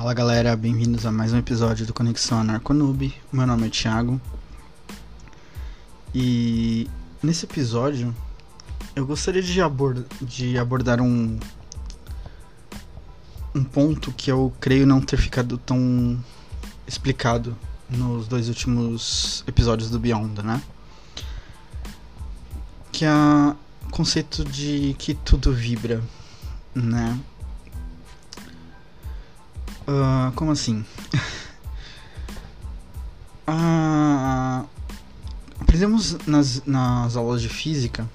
Fala galera, bem-vindos a mais um episódio do Conexão Anarconoob. Meu nome é Thiago. E nesse episódio eu gostaria de, abord de abordar um um ponto que eu creio não ter ficado tão explicado nos dois últimos episódios do Beyond, né? Que é o conceito de que tudo vibra, né? Uh, como assim? uh, aprendemos nas, nas aulas de física,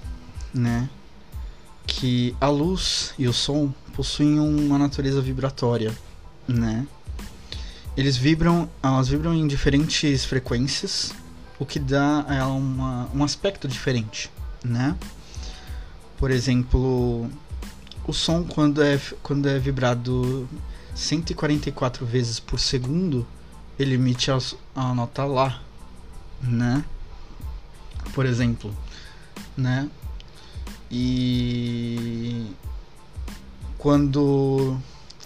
né? Que a luz e o som possuem uma natureza vibratória, né? Eles vibram, elas vibram em diferentes frequências, o que dá a ela uma, um aspecto diferente, né? Por exemplo, o som quando é, quando é vibrado 144 vezes por segundo, ele emite a, a nota Lá, né? Por exemplo, né? E quando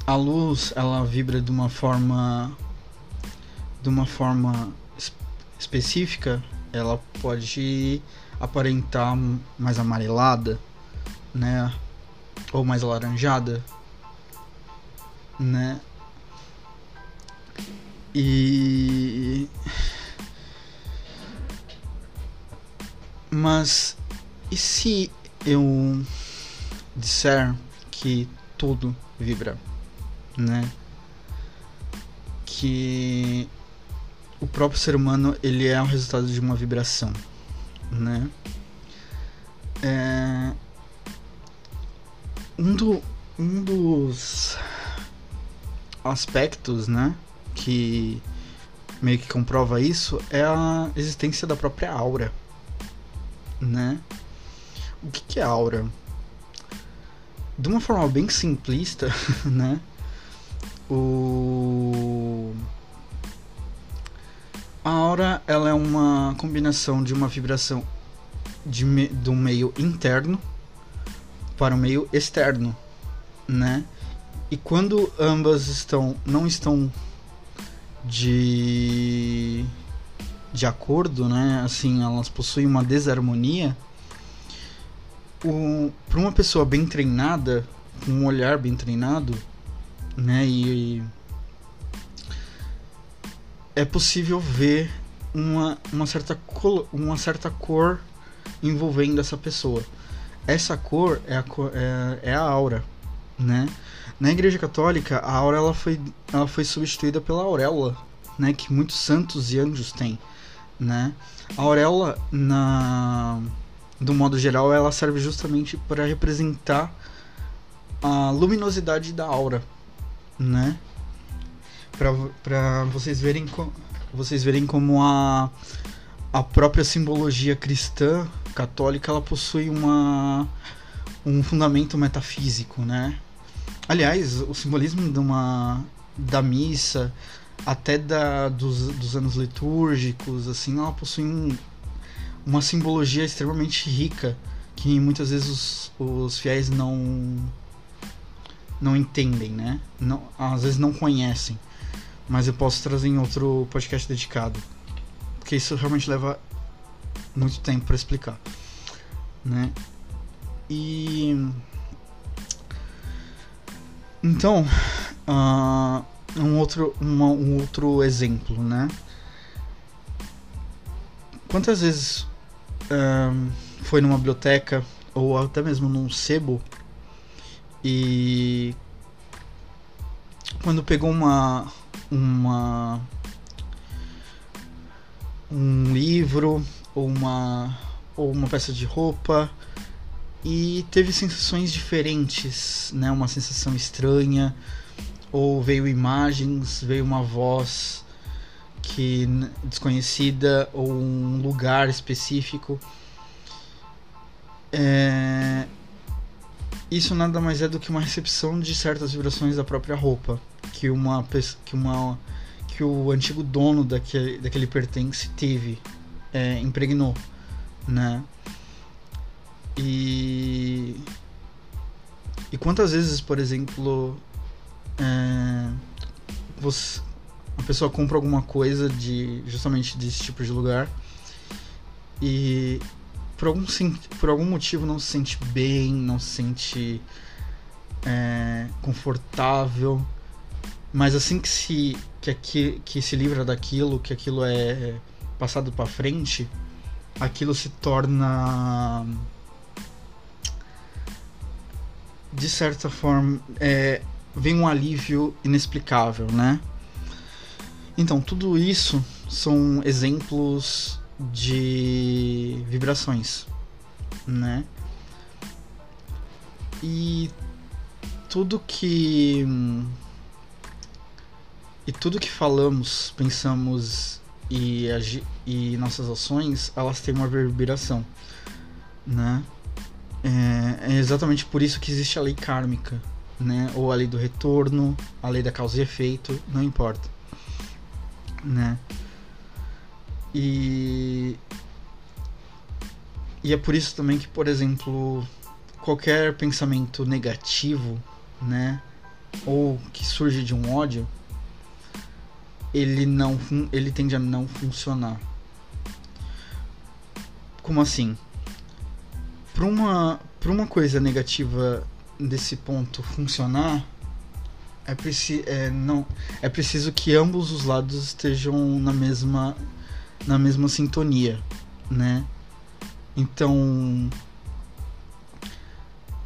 a luz ela vibra de uma forma de uma forma específica, ela pode aparentar mais amarelada, né? Ou mais alaranjada, né? E mas e se eu disser que tudo vibra, né? Que o próprio ser humano ele é o resultado de uma vibração, né? É... Um, do, um dos aspectos, né, que meio que comprova isso é a existência da própria aura, né? O que, que é aura? De uma forma bem simplista, né? O a aura ela é uma combinação de uma vibração de, me... um meio interno para um meio externo, né? E quando ambas estão não estão de de acordo, né? Assim, elas possuem uma desarmonia. Para uma pessoa bem treinada, com um olhar bem treinado, né? E, é possível ver uma, uma, certa cor, uma certa cor envolvendo essa pessoa. Essa cor é a, é, é a aura, né? Na Igreja Católica, a aura foi, ela foi substituída pela auréola, né, que muitos santos e anjos têm, né? A auréola, na do modo geral, ela serve justamente para representar a luminosidade da aura, né? Para vocês verem vocês verem como a a própria simbologia cristã católica ela possui uma um fundamento metafísico, né? Aliás, o simbolismo de uma da missa até da, dos, dos anos litúrgicos, assim, ela possui um, uma simbologia extremamente rica que muitas vezes os, os fiéis não não entendem, né? Não, às vezes não conhecem. Mas eu posso trazer em outro podcast dedicado, porque isso realmente leva muito tempo para explicar, né? E então, uh, um, outro, uma, um outro exemplo, né? Quantas vezes uh, foi numa biblioteca ou até mesmo num sebo e quando pegou uma uma um livro ou uma ou uma peça de roupa e teve sensações diferentes, né? Uma sensação estranha, ou veio imagens, veio uma voz que desconhecida ou um lugar específico. É... Isso nada mais é do que uma recepção de certas vibrações da própria roupa que uma que uma que o antigo dono daquele, daquele pertence teve, é, impregnou, né? E. E quantas vezes, por exemplo. É, você, a pessoa compra alguma coisa de justamente desse tipo de lugar e por algum, por algum motivo não se sente bem, não se sente é, confortável, mas assim que se que, aqui, que se livra daquilo, que aquilo é passado para frente, aquilo se torna de certa forma é, vem um alívio inexplicável, né? Então tudo isso são exemplos de vibrações, né? E tudo que e tudo que falamos, pensamos e, e nossas ações, elas têm uma reverberação, né? É, é exatamente por isso que existe a lei kármica, né? Ou a lei do retorno, a lei da causa e efeito, não importa, né? E e é por isso também que, por exemplo, qualquer pensamento negativo, né, ou que surge de um ódio, ele não ele tende a não funcionar. Como assim? Para uma para uma coisa negativa desse ponto funcionar, é, preci é, não, é preciso que ambos os lados estejam na mesma na mesma sintonia, né? Então,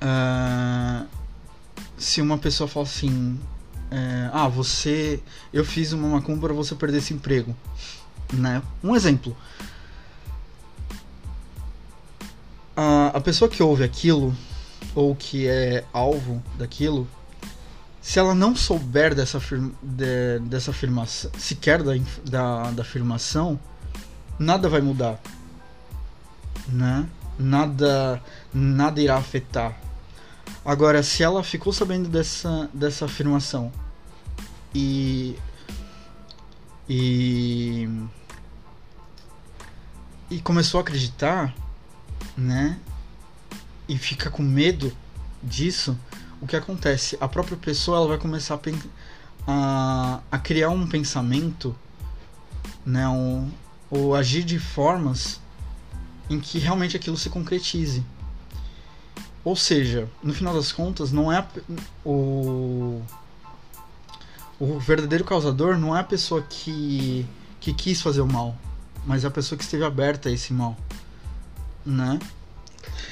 uh, se uma pessoa fala assim, é, ah, você, eu fiz uma macumba para você perder esse emprego, né? Um exemplo. A, pessoa que ouve aquilo ou que é alvo daquilo, se ela não souber dessa, de, dessa afirmação, sequer da, da, da afirmação, nada vai mudar, né? Nada, nada irá afetar. Agora, se ela ficou sabendo dessa, dessa afirmação e e e começou a acreditar, né? E fica com medo disso, o que acontece? A própria pessoa ela vai começar a, a, a criar um pensamento, né? Um, ou agir de formas em que realmente aquilo se concretize. Ou seja, no final das contas, não é a, o o verdadeiro causador não é a pessoa que que quis fazer o mal, mas é a pessoa que esteve aberta a esse mal, né?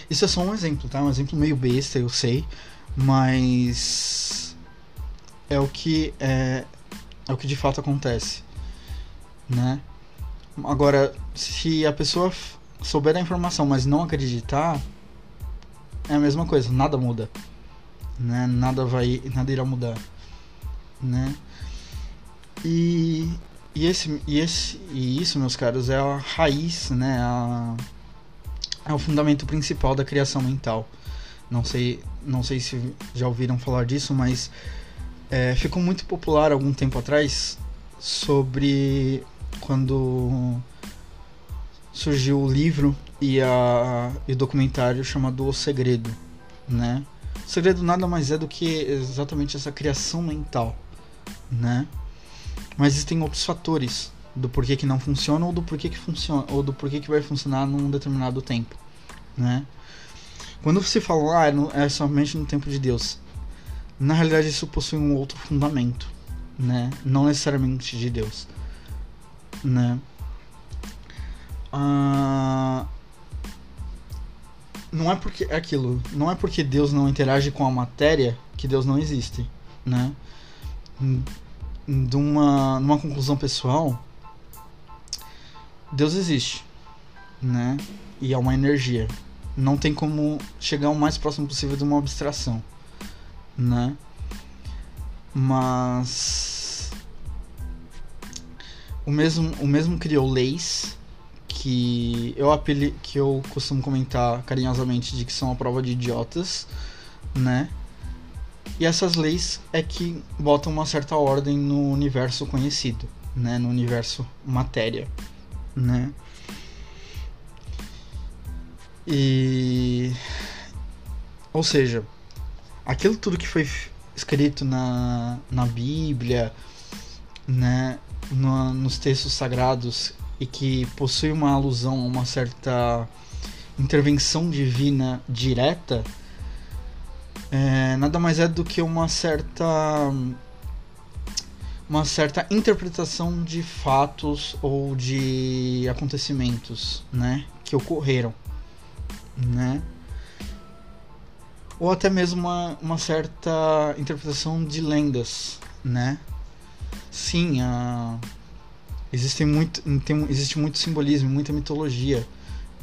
Isso é só um exemplo, tá? Um exemplo meio besta, eu sei, mas é o que é, é o que de fato acontece, né? Agora, se a pessoa souber da informação, mas não acreditar, é a mesma coisa, nada muda. Né? Nada vai, nada irá mudar, né? E, e esse e esse e isso, meus caros, é a raiz, né? A, é o fundamento principal da criação mental. Não sei, não sei se já ouviram falar disso, mas é, ficou muito popular algum tempo atrás sobre quando surgiu o livro e, a, e o documentário chamado O Segredo, né? O segredo nada mais é do que exatamente essa criação mental, né? Mas existem outros fatores do porquê que não funciona ou do porquê que funciona ou do porquê que vai funcionar num determinado tempo, né? Quando você fala, ah, é, é somente no tempo de Deus, na realidade isso possui um outro fundamento, né? Não necessariamente de Deus, né? Ah, não é porque é aquilo, não é porque Deus não interage com a matéria que Deus não existe, né? De uma, numa conclusão pessoal, Deus existe, né? E é uma energia. Não tem como chegar o mais próximo possível de uma abstração, né? Mas o mesmo, o mesmo criou leis que eu apeli que eu costumo comentar carinhosamente de que são a prova de idiotas, né? E essas leis é que botam uma certa ordem no universo conhecido, né? No universo matéria, né? E ou seja, aquilo tudo que foi escrito na, na Bíblia né, no, nos textos sagrados e que possui uma alusão a uma certa intervenção divina direta, é, nada mais é do que uma certa uma certa interpretação de fatos ou de acontecimentos, né, que ocorreram, né? Ou até mesmo uma, uma certa interpretação de lendas, né? Sim, a... existe muito, tem, existe muito simbolismo, muita mitologia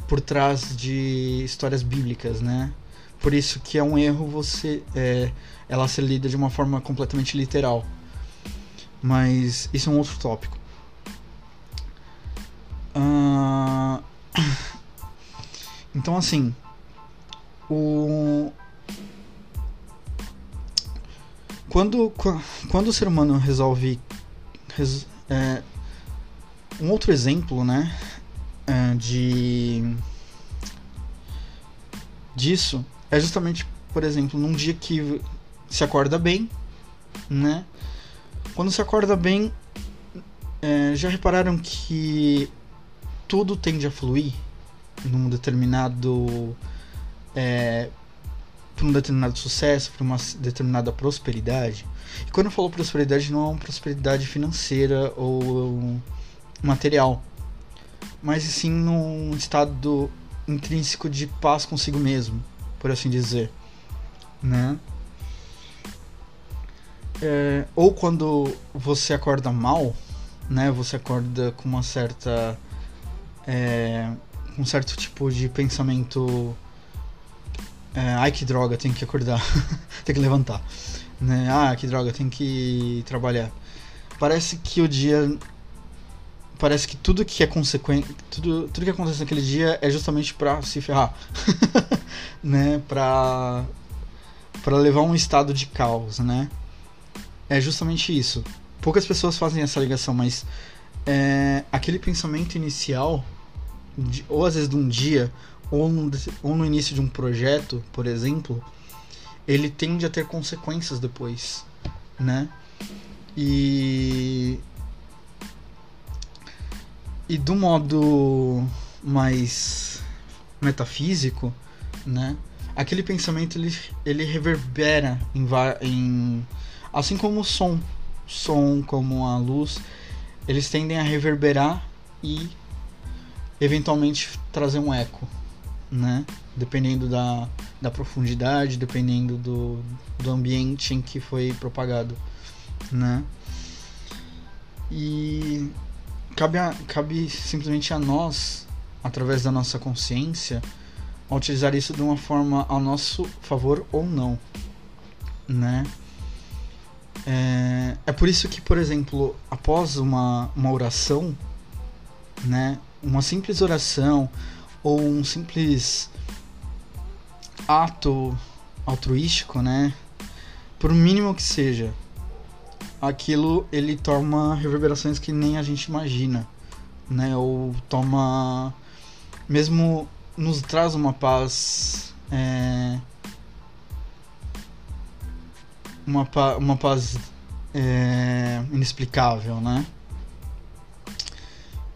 por trás de histórias bíblicas, né? Por isso que é um erro você é, ela ser lida de uma forma completamente literal. Mas isso é um outro tópico. Uh... Então, assim, o... quando, quando o ser humano resolve. Res... É... Um outro exemplo, né? É, de. Disso é justamente, por exemplo, num dia que se acorda bem, né? Quando se acorda bem, é, já repararam que tudo tende a fluir num determinado. É, para um determinado sucesso, para uma determinada prosperidade. E quando eu falo prosperidade, não é uma prosperidade financeira ou material, mas sim num estado intrínseco de paz consigo mesmo, por assim dizer, né? É, ou quando você acorda mal, né? Você acorda com uma certa é, um certo tipo de pensamento é, ai que droga, tem que acordar, tem que levantar, né? Ah, que droga, tem que trabalhar. Parece que o dia parece que tudo que é consequente, tudo, tudo que acontece naquele dia é justamente para se ferrar, né? Para para levar um estado de caos, né? É justamente isso. Poucas pessoas fazem essa ligação, mas é, aquele pensamento inicial, de, ou às vezes de um dia, ou no, ou no início de um projeto, por exemplo, ele tende a ter consequências depois, né? E e do modo mais metafísico, né? Aquele pensamento ele, ele reverbera em, em Assim como o som, som como a luz, eles tendem a reverberar e eventualmente trazer um eco, né? Dependendo da, da profundidade, dependendo do, do ambiente em que foi propagado, né? E cabe, a, cabe simplesmente a nós, através da nossa consciência, utilizar isso de uma forma ao nosso favor ou não, né? É, é por isso que, por exemplo, após uma, uma oração, né, uma simples oração ou um simples ato altruístico, né, por mínimo que seja, aquilo ele toma reverberações que nem a gente imagina, né, ou toma mesmo nos traz uma paz é, uma, uma paz é, inexplicável, né?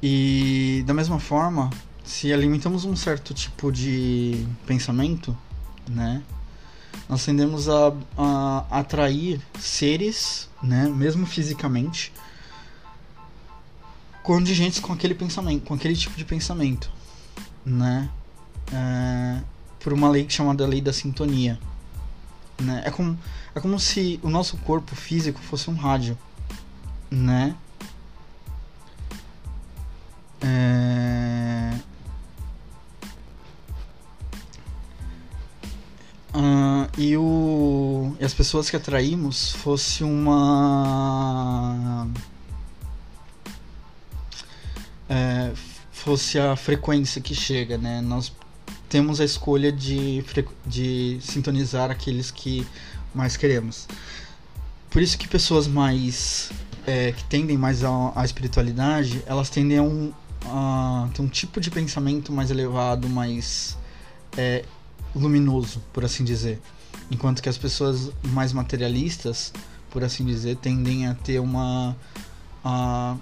E da mesma forma, se alimentamos um certo tipo de pensamento, né? Nós tendemos a, a atrair seres, né? Mesmo fisicamente, contingentes com aquele pensamento, com aquele tipo de pensamento, né? É, por uma lei chamada lei da sintonia, né? É como é como se o nosso corpo físico fosse um rádio, né? É... Uh, e, o, e as pessoas que atraímos fosse uma é, fosse a frequência que chega, né? Nós temos a escolha de, de sintonizar aqueles que mais queremos. Por isso que pessoas mais é, que tendem mais à, espiritualidade, elas tendem a, um, a ter um tipo de pensamento mais elevado, mais é, luminoso, por assim dizer. Enquanto que as pessoas mais materialistas, por assim dizer, tendem a ter uma a,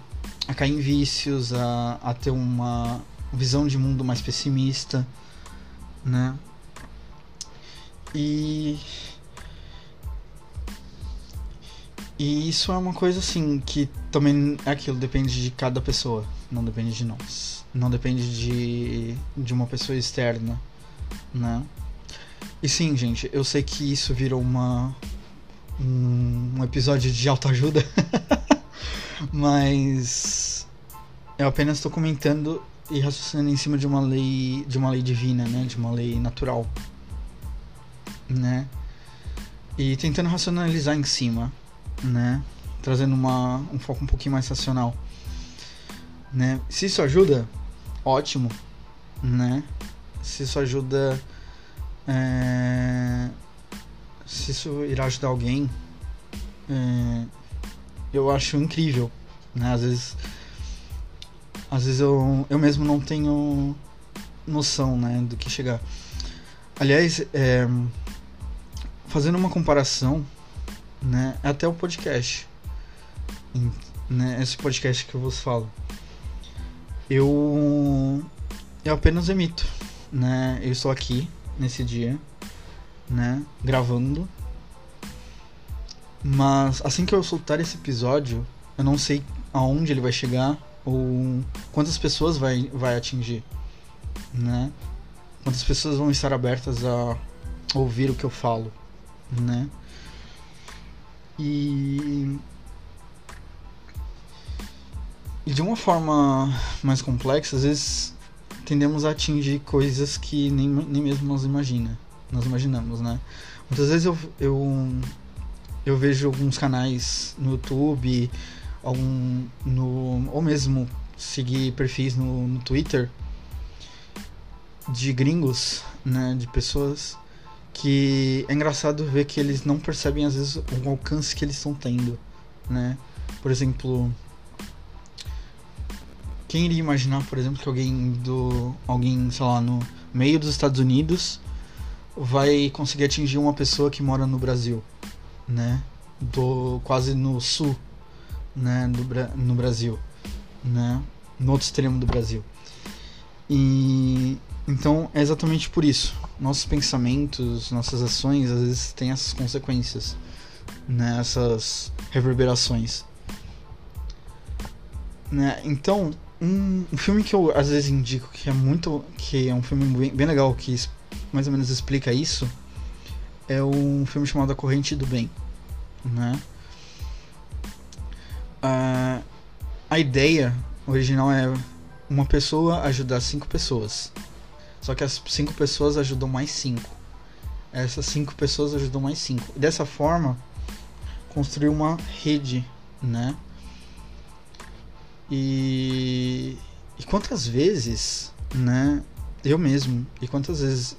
a cair em vícios, a, a ter uma visão de mundo mais pessimista, né? E e isso é uma coisa assim que também é aquilo depende de cada pessoa, não depende de nós, não depende de de uma pessoa externa, né? E sim, gente, eu sei que isso virou uma um, episódio de autoajuda, mas eu apenas estou comentando e raciocinando em cima de uma lei de uma lei divina, né, de uma lei natural, né, e tentando racionalizar em cima, né, trazendo uma um foco um pouquinho mais racional, né. Se isso ajuda, ótimo, né. Se isso ajuda é, se isso irá ajudar alguém, é, eu acho incrível, né? Às vezes, às vezes eu, eu mesmo não tenho noção, né, do que chegar. Aliás, é, fazendo uma comparação, né, até o podcast, né, esse podcast que eu vos falo, eu eu apenas emito, né? Eu estou aqui nesse dia, né, gravando. Mas assim que eu soltar esse episódio, eu não sei aonde ele vai chegar ou quantas pessoas vai, vai atingir, né? Quantas pessoas vão estar abertas a ouvir o que eu falo, né? E e de uma forma mais complexa, às vezes tendemos a atingir coisas que nem, nem mesmo nós imagina, nós imaginamos, né? Muitas vezes eu, eu, eu vejo alguns canais no YouTube, algum, no, ou mesmo seguir perfis no, no Twitter de gringos, né, de pessoas que é engraçado ver que eles não percebem às vezes o alcance que eles estão tendo, né? Por exemplo, quem iria imaginar, por exemplo, que alguém do. alguém, sei lá, no meio dos Estados Unidos vai conseguir atingir uma pessoa que mora no Brasil, né? Do quase no sul, né, do, no Brasil, né? No outro extremo do Brasil. E então é exatamente por isso. Nossos pensamentos, nossas ações às vezes têm essas consequências, né? Essas reverberações. Né? Então, um, um, filme que eu às vezes indico que é muito. que é um filme bem, bem legal, que mais ou menos explica isso, é um filme chamado A Corrente do Bem. Né? Uh, a ideia original é uma pessoa ajudar cinco pessoas. Só que as cinco pessoas ajudam mais cinco. Essas cinco pessoas ajudam mais cinco. Dessa forma, construir uma rede, né? E, e quantas vezes, né, eu mesmo, e quantas vezes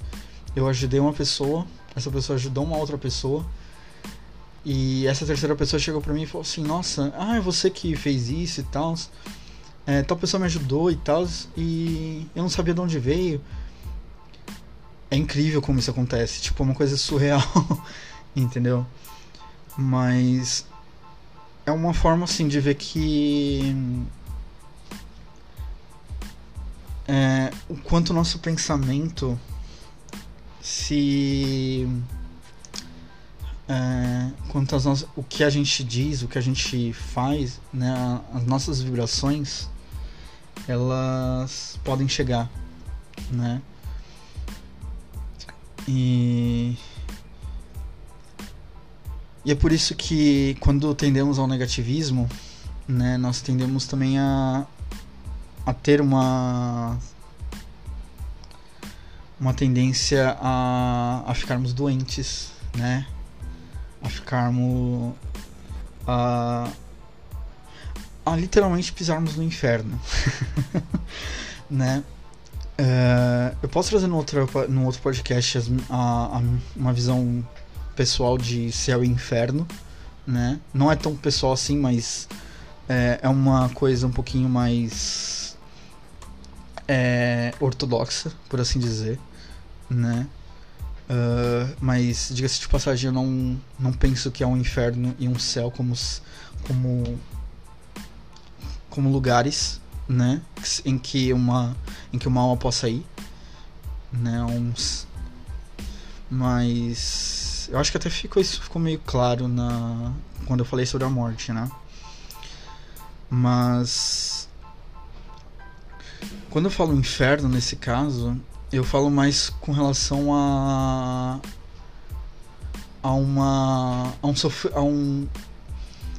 eu ajudei uma pessoa, essa pessoa ajudou uma outra pessoa, e essa terceira pessoa chegou pra mim e falou assim: Nossa, ah, é você que fez isso e tal. É, tal pessoa me ajudou e tal, e eu não sabia de onde veio. É incrível como isso acontece, tipo, é uma coisa surreal, entendeu? Mas é uma forma assim de ver que é, o quanto o nosso pensamento se é, quanto as nossas, o que a gente diz, o que a gente faz, né, as nossas vibrações, elas podem chegar, né? E e é por isso que quando tendemos ao negativismo, né, nós tendemos também a a ter uma uma tendência a, a ficarmos doentes, né? A ficarmos a, a literalmente pisarmos no inferno, né? Uh, eu posso trazer no outro, no outro podcast a, a, uma visão pessoal de céu e inferno, né? Não é tão pessoal assim, mas é, é uma coisa um pouquinho mais é, ortodoxa, por assim dizer, né? Uh, mas, diga-se de passagem, eu não, não penso que há um inferno e um céu como, como como lugares, né, em que uma em que uma alma possa ir, né, uns mas eu acho que até ficou isso ficou meio claro na quando eu falei sobre a morte, né? Mas quando eu falo inferno nesse caso, eu falo mais com relação a a uma a um, a um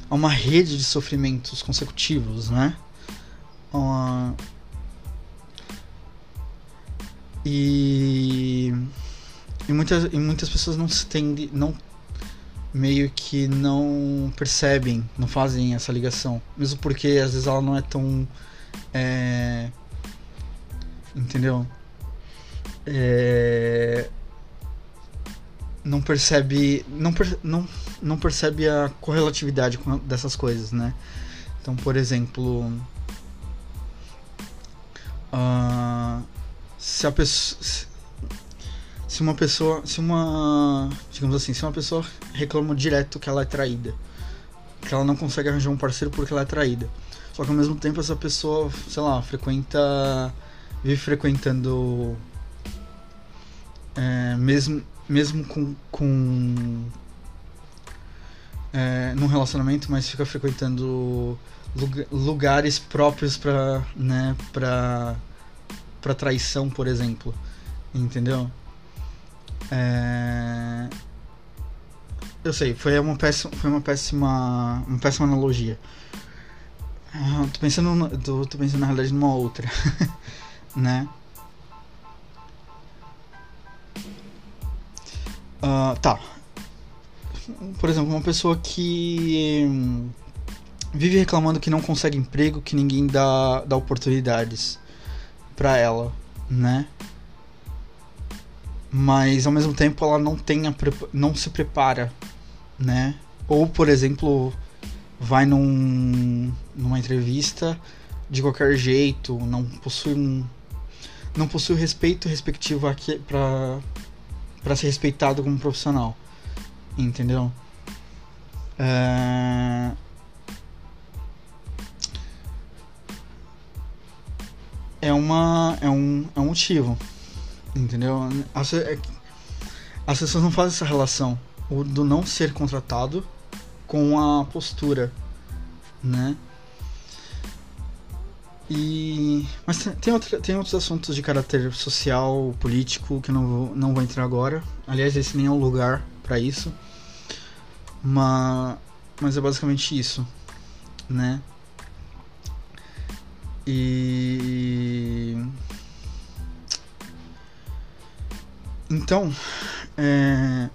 a uma rede de sofrimentos consecutivos, né? Uma... E e muitas, e muitas pessoas não se tendem, não meio que não percebem, não fazem essa ligação, mesmo porque às vezes ela não é tão é, entendeu? É, não percebe não, não, não percebe a correlatividade dessas coisas, né? Então, por exemplo, uh, se a pessoa se uma pessoa, se uma, digamos assim, se uma pessoa reclama direto que ela é traída, que ela não consegue arranjar um parceiro porque ela é traída. Só que ao mesmo tempo essa pessoa, sei lá, frequenta vive frequentando é, mesmo mesmo com, com é, num relacionamento, mas fica frequentando lugares próprios para né, para para traição, por exemplo. Entendeu? É... Eu sei, foi uma péssima, foi uma péssima, uma péssima analogia. Ah, tô pensando, tô, tô pensando na realidade numa outra, né? Uh, tá. Por exemplo, uma pessoa que vive reclamando que não consegue emprego, que ninguém dá, dá oportunidades para ela, né? mas ao mesmo tempo ela não tem não se prepara, né? Ou por exemplo, vai num, numa entrevista de qualquer jeito, não possui um não possui o respeito respectivo aqui para para ser respeitado como profissional, entendeu? É... é uma é um é um motivo Entendeu? As, é as pessoas não fazem essa relação o do não ser contratado com a postura, né? E mas tem, outra, tem outros assuntos de caráter social, político que eu não vou, não vou entrar agora. Aliás, esse nem é o lugar para isso. Mas mas é basicamente isso, né? E Então, é...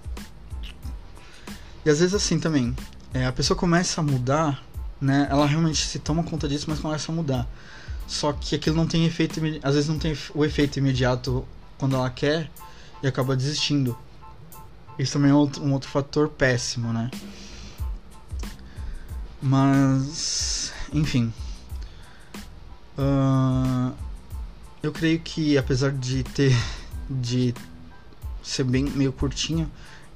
E às vezes assim também, é, a pessoa começa a mudar, né? Ela realmente se toma conta disso, mas começa a mudar. Só que aquilo não tem efeito, às vezes não tem o efeito imediato quando ela quer e acaba desistindo. Isso também é um outro fator péssimo, né? Mas, enfim. Uh, eu creio que apesar de ter de ser bem meio curtinho,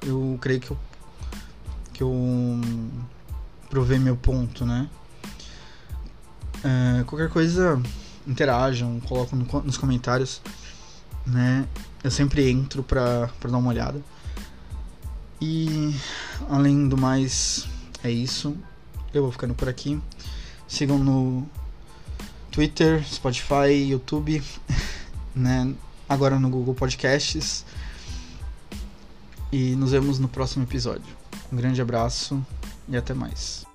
eu creio que eu, que eu provei meu ponto, né? É, qualquer coisa, interajam, colocam no, nos comentários, né? Eu sempre entro pra, pra dar uma olhada. E além do mais, é isso. Eu vou ficando por aqui. Sigam no Twitter, Spotify, YouTube, né? Agora no Google Podcasts. E nos vemos no próximo episódio. Um grande abraço e até mais.